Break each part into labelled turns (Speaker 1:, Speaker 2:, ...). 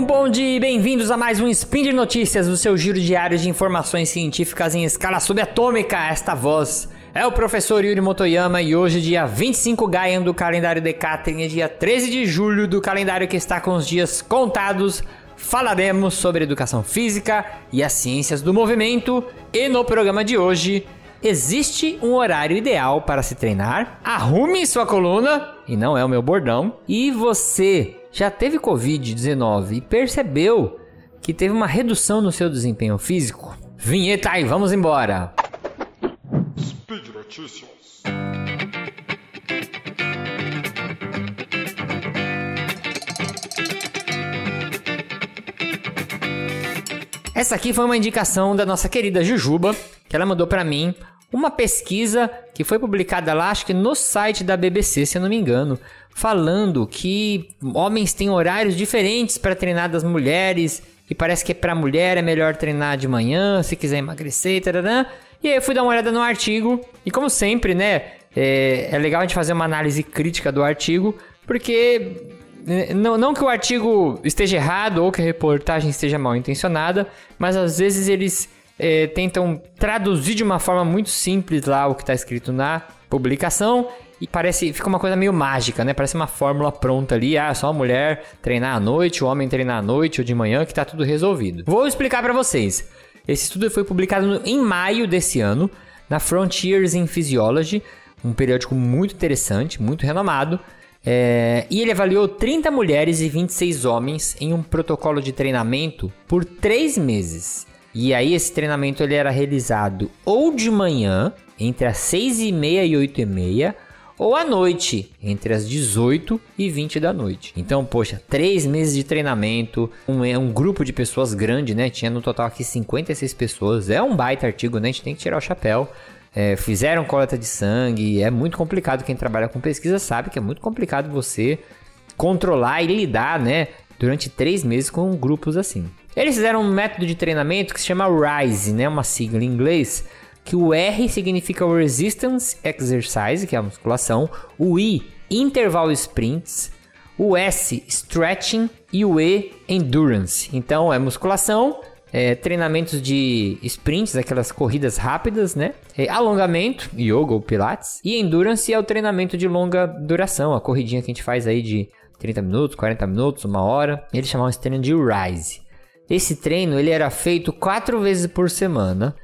Speaker 1: Um bom dia e bem-vindos a mais um Spin de Notícias, o seu giro diário de informações científicas em escala subatômica. Esta voz é o professor Yuri Motoyama e hoje, dia 25 Gaian do calendário Decatrian, dia 13 de julho do calendário que está com os dias contados, falaremos sobre educação física e as ciências do movimento. E no programa de hoje, existe um horário ideal para se treinar? Arrume sua coluna, e não é o meu bordão. E você já teve Covid-19 e percebeu que teve uma redução no seu desempenho físico? Vinheta aí, vamos embora!
Speaker 2: Speed Notícias.
Speaker 1: Essa aqui foi uma indicação da nossa querida Jujuba, que ela mandou para mim uma pesquisa que foi publicada lá, acho que no site da BBC, se eu não me engano, falando que homens têm horários diferentes para treinar das mulheres e parece que para mulher é melhor treinar de manhã, se quiser emagrecer, tarará. E aí eu fui dar uma olhada no artigo e como sempre, né, é, é legal a gente fazer uma análise crítica do artigo, porque né, não, não que o artigo esteja errado ou que a reportagem esteja mal intencionada, mas às vezes eles é, tentam traduzir de uma forma muito simples lá o que está escrito na publicação e parece fica uma coisa meio mágica, né? Parece uma fórmula pronta ali, ah, só a mulher treinar à noite, o homem treinar à noite ou de manhã que tá tudo resolvido. Vou explicar para vocês. Esse estudo foi publicado em maio desse ano na Frontiers in Physiology, um periódico muito interessante, muito renomado. É, e ele avaliou 30 mulheres e 26 homens em um protocolo de treinamento por 3 meses. E aí esse treinamento ele era realizado ou de manhã, entre as 6 e meia e 8 e meia, ou à noite, entre as 18 e 20 da noite. Então, poxa, três meses de treinamento, um, é um grupo de pessoas grande, né? Tinha no total aqui 56 pessoas. É um baita artigo, né? A gente tem que tirar o chapéu. É, fizeram coleta de sangue, é muito complicado. Quem trabalha com pesquisa sabe que é muito complicado você controlar e lidar, né? Durante três meses com grupos assim. Eles fizeram um método de treinamento que se chama RISE, né? Uma sigla em inglês que o R significa Resistance Exercise, que é a musculação, o I, Interval Sprints, o S, Stretching e o E, Endurance. Então é musculação, é, treinamentos de sprints, aquelas corridas rápidas, né? É, alongamento, yoga ou pilates. E endurance é o treinamento de longa duração, a corridinha que a gente faz aí de 30 minutos, 40 minutos, uma hora. Eles chamavam esse treino de Rise. Esse treino ele era feito quatro vezes por semana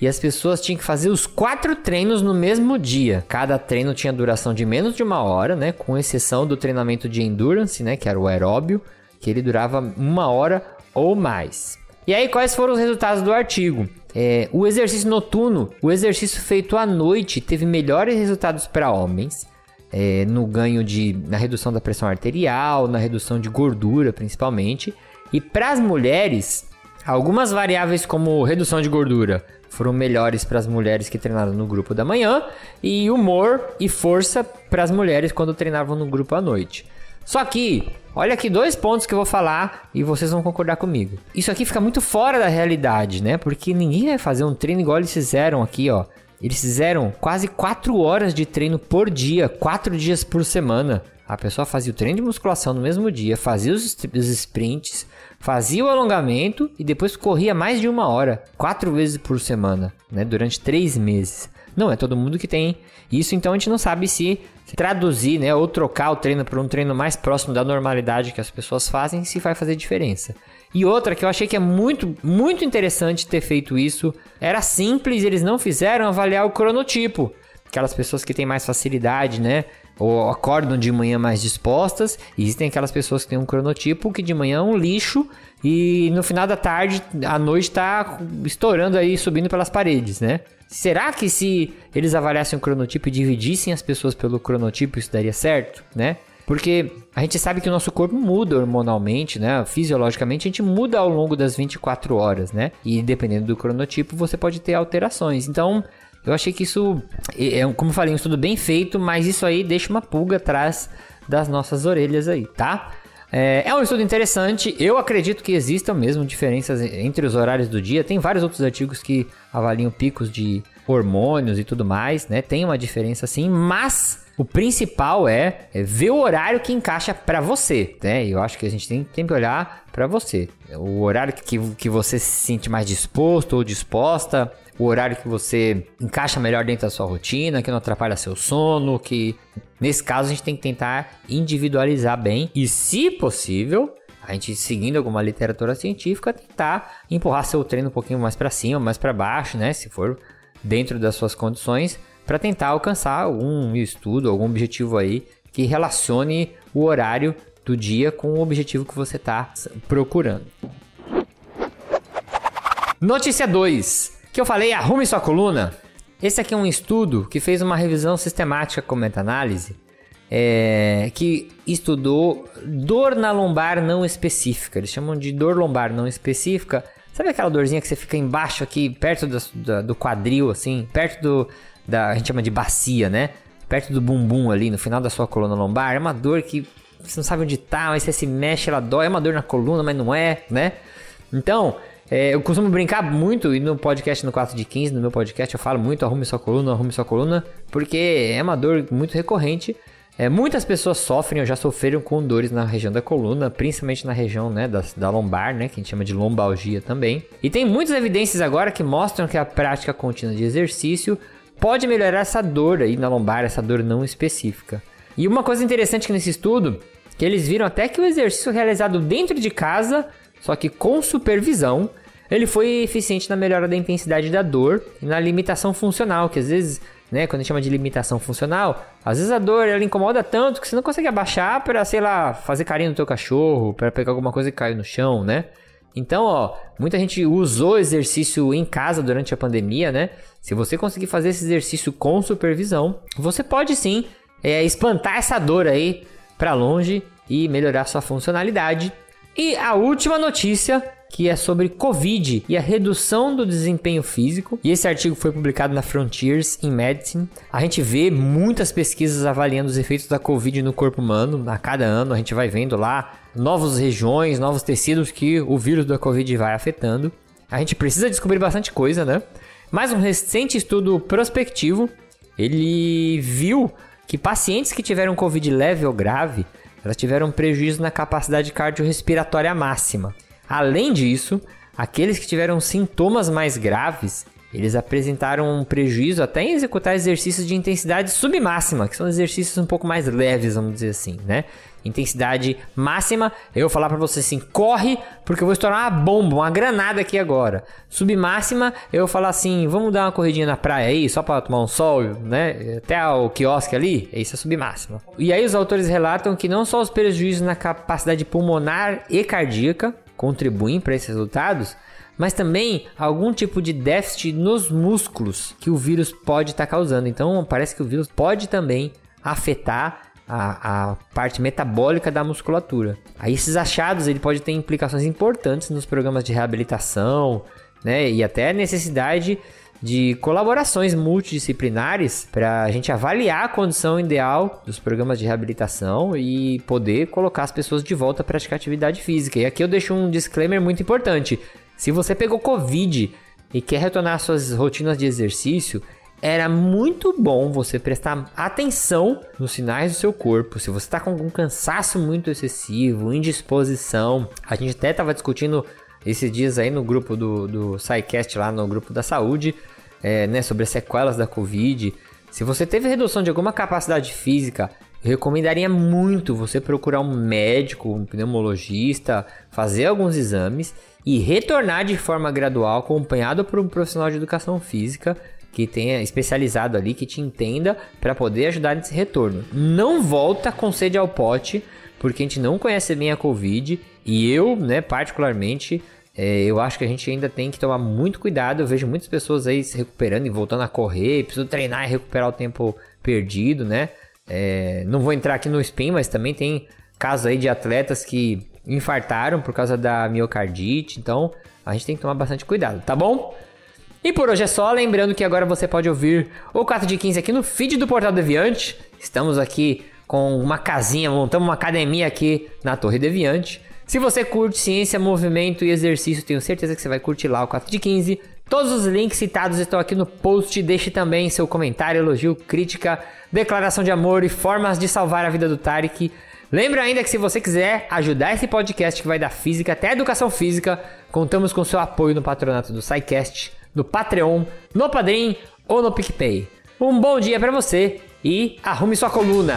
Speaker 1: e as pessoas tinham que fazer os quatro treinos no mesmo dia. Cada treino tinha duração de menos de uma hora, né? Com exceção do treinamento de endurance, né? Que era o aeróbio, que ele durava uma hora ou mais. E aí, quais foram os resultados do artigo? É, o exercício noturno, o exercício feito à noite, teve melhores resultados para homens. É, no ganho de. na redução da pressão arterial, na redução de gordura, principalmente. E para as mulheres, algumas variáveis como redução de gordura foram melhores para as mulheres que treinaram no grupo da manhã e humor e força para as mulheres quando treinavam no grupo à noite. Só que, olha aqui dois pontos que eu vou falar e vocês vão concordar comigo. Isso aqui fica muito fora da realidade, né? Porque ninguém vai fazer um treino igual eles fizeram aqui, ó. Eles fizeram quase 4 horas de treino por dia, 4 dias por semana. A pessoa fazia o treino de musculação no mesmo dia, fazia os, os sprints, fazia o alongamento e depois corria mais de uma hora, quatro vezes por semana, né? Durante três meses. Não é todo mundo que tem isso, então a gente não sabe se traduzir, né, ou trocar o treino para um treino mais próximo da normalidade que as pessoas fazem, se vai fazer diferença. E outra que eu achei que é muito, muito interessante ter feito isso, era simples, eles não fizeram avaliar o cronotipo. Aquelas pessoas que têm mais facilidade, né, ou acordam de manhã mais dispostas. Existem aquelas pessoas que têm um cronotipo que de manhã é um lixo e no final da tarde, a noite está estourando aí, subindo pelas paredes, né? Será que se eles avaliassem o cronotipo e dividissem as pessoas pelo cronotipo, isso daria certo, né? Porque a gente sabe que o nosso corpo muda hormonalmente, né? Fisiologicamente, a gente muda ao longo das 24 horas, né? E dependendo do cronotipo, você pode ter alterações. Então, eu achei que isso, é, como eu falei, um estudo bem feito, mas isso aí deixa uma pulga atrás das nossas orelhas aí, tá? É, é, um estudo interessante. Eu acredito que existam mesmo diferenças entre os horários do dia. Tem vários outros artigos que avaliam picos de hormônios e tudo mais, né? Tem uma diferença sim, mas O principal é, é ver o horário que encaixa para você, né? Eu acho que a gente tem, tem que olhar para você. O horário que, que você se sente mais disposto ou disposta, o horário que você encaixa melhor dentro da sua rotina, que não atrapalha seu sono, que nesse caso a gente tem que tentar individualizar bem e, se possível, a gente seguindo alguma literatura científica tentar empurrar seu treino um pouquinho mais para cima, mais para baixo, né, se for dentro das suas condições, para tentar alcançar algum estudo, algum objetivo aí que relacione o horário do dia com o objetivo que você está procurando. Notícia 2 que eu falei, arrume sua coluna. Esse aqui é um estudo que fez uma revisão sistemática com meta-análise, é, que estudou dor na lombar não específica. Eles chamam de dor lombar não específica. Sabe aquela dorzinha que você fica embaixo aqui, perto do, do quadril, assim, perto do, da, a gente chama de bacia, né? Perto do bumbum ali, no final da sua coluna lombar. É uma dor que você não sabe onde tá, mas você se mexe, ela dói. É uma dor na coluna, mas não é, né? Então, é, eu costumo brincar muito, e no podcast no 4 de 15, no meu podcast, eu falo muito arrume sua coluna, arrume sua coluna, porque é uma dor muito recorrente. É, muitas pessoas sofrem ou já sofreram com dores na região da coluna, principalmente na região né, da, da lombar, né, que a gente chama de lombalgia também. E tem muitas evidências agora que mostram que a prática contínua de exercício pode melhorar essa dor aí na lombar, essa dor não específica. E uma coisa interessante que nesse estudo, que eles viram até que o exercício realizado dentro de casa, só que com supervisão, ele foi eficiente na melhora da intensidade da dor e na limitação funcional, que às vezes, né, quando a gente chama de limitação funcional, às vezes a dor ela incomoda tanto que você não consegue abaixar para, sei lá, fazer carinho no teu cachorro, para pegar alguma coisa que caiu no chão, né? Então, ó, muita gente usou exercício em casa durante a pandemia, né? Se você conseguir fazer esse exercício com supervisão, você pode sim é, espantar essa dor aí para longe e melhorar sua funcionalidade. E a última notícia que é sobre Covid e a redução do desempenho físico. E esse artigo foi publicado na Frontiers in Medicine. A gente vê muitas pesquisas avaliando os efeitos da Covid no corpo humano. A cada ano a gente vai vendo lá novas regiões, novos tecidos que o vírus da Covid vai afetando. A gente precisa descobrir bastante coisa, né? Mas um recente estudo prospectivo, ele viu que pacientes que tiveram Covid leve ou grave, elas tiveram prejuízo na capacidade cardiorrespiratória máxima. Além disso, aqueles que tiveram sintomas mais graves, eles apresentaram um prejuízo até em executar exercícios de intensidade submáxima, que são exercícios um pouco mais leves, vamos dizer assim, né? Intensidade máxima, eu vou falar para você assim, corre, porque eu vou estourar uma bomba, uma granada aqui agora. Submáxima, eu vou falar assim, vamos dar uma corridinha na praia aí, só para tomar um sol, né? Até o quiosque ali, isso é submáxima. E aí os autores relatam que não só os prejuízos na capacidade pulmonar e cardíaca, contribuem para esses resultados, mas também algum tipo de déficit nos músculos que o vírus pode estar tá causando. Então, parece que o vírus pode também afetar a, a, parte metabólica da musculatura. Aí esses achados ele pode ter implicações importantes nos programas de reabilitação, né, e até necessidade de colaborações multidisciplinares para a gente avaliar a condição ideal dos programas de reabilitação e poder colocar as pessoas de volta a praticar atividade física. E aqui eu deixo um disclaimer muito importante. Se você pegou Covid e quer retornar às suas rotinas de exercício, era muito bom você prestar atenção nos sinais do seu corpo. Se você está com algum cansaço muito excessivo, indisposição, a gente até estava discutindo esses dias aí no grupo do, do SciCast, lá no grupo da saúde, é, né, sobre as sequelas da Covid. Se você teve redução de alguma capacidade física, eu recomendaria muito você procurar um médico, um pneumologista, fazer alguns exames e retornar de forma gradual, acompanhado por um profissional de educação física que tenha especializado ali, que te entenda para poder ajudar nesse retorno. Não volta com sede ao pote, porque a gente não conhece bem a Covid e eu, né, particularmente, é, eu acho que a gente ainda tem que tomar muito cuidado. Eu vejo muitas pessoas aí se recuperando e voltando a correr. Preciso treinar e recuperar o tempo perdido, né? É, não vou entrar aqui no spin, mas também tem casos aí de atletas que infartaram por causa da miocardite. Então a gente tem que tomar bastante cuidado, tá bom? E por hoje é só, lembrando que agora você pode ouvir o 4 de 15 aqui no feed do Portal Deviante. Estamos aqui com uma casinha, montamos uma academia aqui na Torre Deviante. Se você curte ciência, movimento e exercício, tenho certeza que você vai curtir lá o 4 de 15. Todos os links citados estão aqui no post. Deixe também seu comentário, elogio, crítica, declaração de amor e formas de salvar a vida do Tarek. Lembra ainda que se você quiser ajudar esse podcast que vai da física até educação física, contamos com seu apoio no patronato do SciCast, no Patreon, no Padrim ou no PicPay. Um bom dia para você e arrume sua coluna.